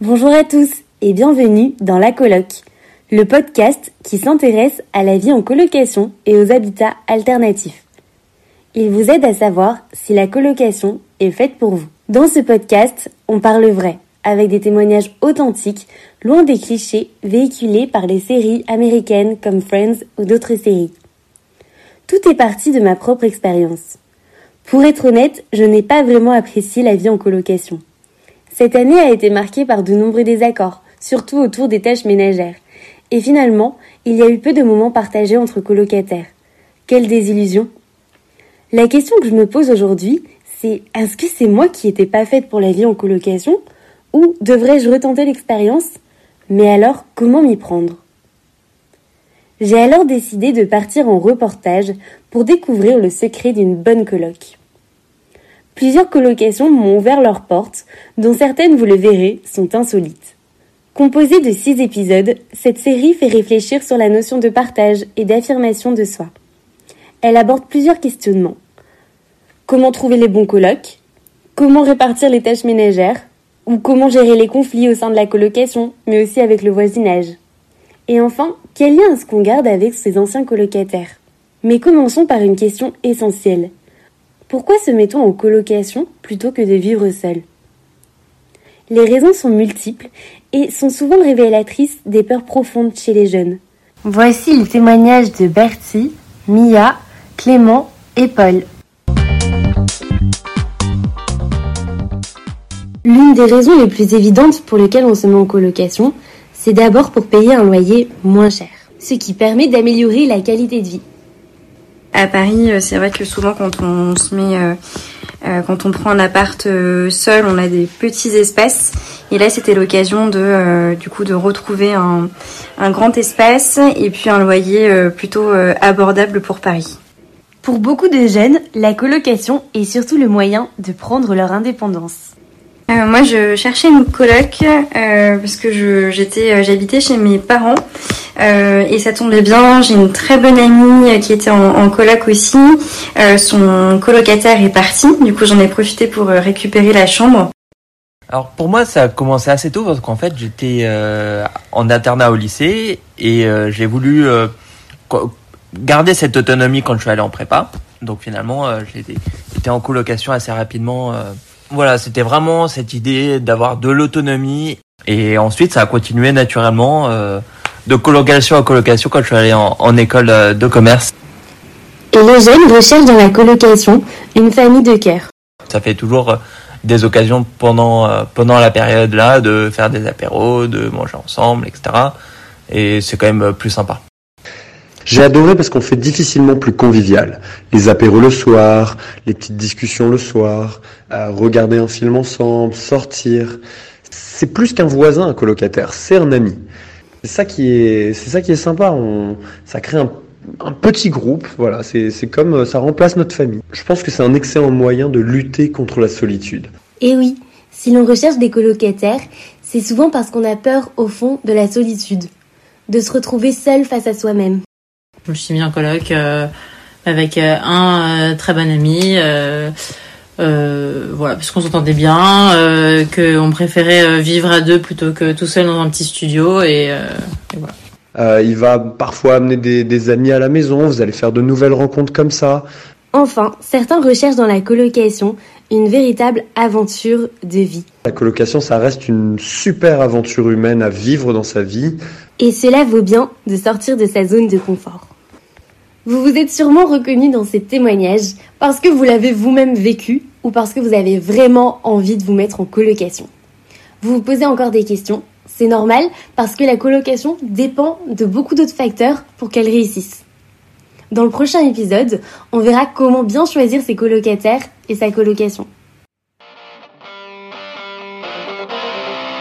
Bonjour à tous et bienvenue dans La Coloc, le podcast qui s'intéresse à la vie en colocation et aux habitats alternatifs. Il vous aide à savoir si la colocation est faite pour vous. Dans ce podcast, on parle vrai, avec des témoignages authentiques, loin des clichés véhiculés par les séries américaines comme Friends ou d'autres séries. Tout est parti de ma propre expérience. Pour être honnête, je n'ai pas vraiment apprécié la vie en colocation. Cette année a été marquée par de nombreux désaccords, surtout autour des tâches ménagères. Et finalement, il y a eu peu de moments partagés entre colocataires. Quelle désillusion La question que je me pose aujourd'hui, c'est est-ce que c'est moi qui n'étais pas faite pour la vie en colocation? Ou devrais-je retenter l'expérience? Mais alors, comment m'y prendre? J'ai alors décidé de partir en reportage pour découvrir le secret d'une bonne coloc. Plusieurs colocations m'ont ouvert leurs portes, dont certaines, vous le verrez, sont insolites. Composée de six épisodes, cette série fait réfléchir sur la notion de partage et d'affirmation de soi. Elle aborde plusieurs questionnements. Comment trouver les bons colocs? Comment répartir les tâches ménagères? Ou comment gérer les conflits au sein de la colocation, mais aussi avec le voisinage? Et enfin, quel lien est-ce qu'on garde avec ses anciens colocataires? Mais commençons par une question essentielle. Pourquoi se met-on en colocation plutôt que de vivre seul? Les raisons sont multiples et sont souvent révélatrices des peurs profondes chez les jeunes. Voici le témoignage de Bertie, Mia, Clément et Paul. L'une des raisons les plus évidentes pour lesquelles on se met en colocation, c'est d'abord pour payer un loyer moins cher, ce qui permet d'améliorer la qualité de vie. À Paris, euh, c'est vrai que souvent quand on se met, euh, euh, quand on prend un appart seul, on a des petits espaces. Et là, c'était l'occasion de, du coup, de retrouver un, un, grand espace et puis un loyer plutôt abordable pour Paris. Pour beaucoup de jeunes, la colocation est surtout le moyen de prendre leur indépendance. Moi, je cherchais une coloc parce que j'habitais chez mes parents et ça tombait bien. J'ai une très bonne amie qui était en, coloc aussi. son colocataire est parti, du coup j'en ai profité pour récupérer la chambre. Alors pour moi, ça a commencé assez tôt parce qu'en fait j'étais en internat au lycée et j'ai voulu garder cette autonomie quand je suis allé en prépa. Donc finalement, j'étais en colocation assez rapidement voilà, c'était vraiment cette idée d'avoir de l'autonomie. Et ensuite, ça a continué naturellement euh, de colocation à colocation quand je suis allé en, école euh, de commerce. Et les jeunes recherchent dans la colocation une famille de cœur. Ça fait toujours euh, des occasions pendant, pendant la période là de faire des apéros, de manger ensemble, etc. Et c'est quand même plus sympa. J'ai adoré parce qu'on fait difficilement plus convivial. Les apéros le soir, les petites discussions le soir, euh, regarder un film ensemble, sortir. C'est plus qu'un voisin, un colocataire, c'est un ami. C'est ça qui est, c'est ça qui est sympa. On, ça crée un, un petit groupe. Voilà, c'est, c'est comme euh, ça remplace notre famille. Je pense que c'est un excellent moyen de lutter contre la solitude. Et oui, si l'on recherche des colocataires, c'est souvent parce qu'on a peur au fond de la solitude, de se retrouver seul face à soi-même. Je me suis mis en coloc euh, avec euh, un euh, très bon ami. Voilà, parce qu'on s'entendait bien, qu'on préférait vivre à deux plutôt que tout seul dans un petit studio et, voilà. il va parfois amener des, des, amis à la maison, vous allez faire de nouvelles rencontres comme ça. Enfin, certains recherchent dans la colocation une véritable aventure de vie. La colocation, ça reste une super aventure humaine à vivre dans sa vie. Et cela vaut bien de sortir de sa zone de confort. Vous vous êtes sûrement reconnu dans ces témoignages parce que vous l'avez vous-même vécu ou parce que vous avez vraiment envie de vous mettre en colocation. Vous vous posez encore des questions, c'est normal parce que la colocation dépend de beaucoup d'autres facteurs pour qu'elle réussisse. Dans le prochain épisode, on verra comment bien choisir ses colocataires et sa colocation.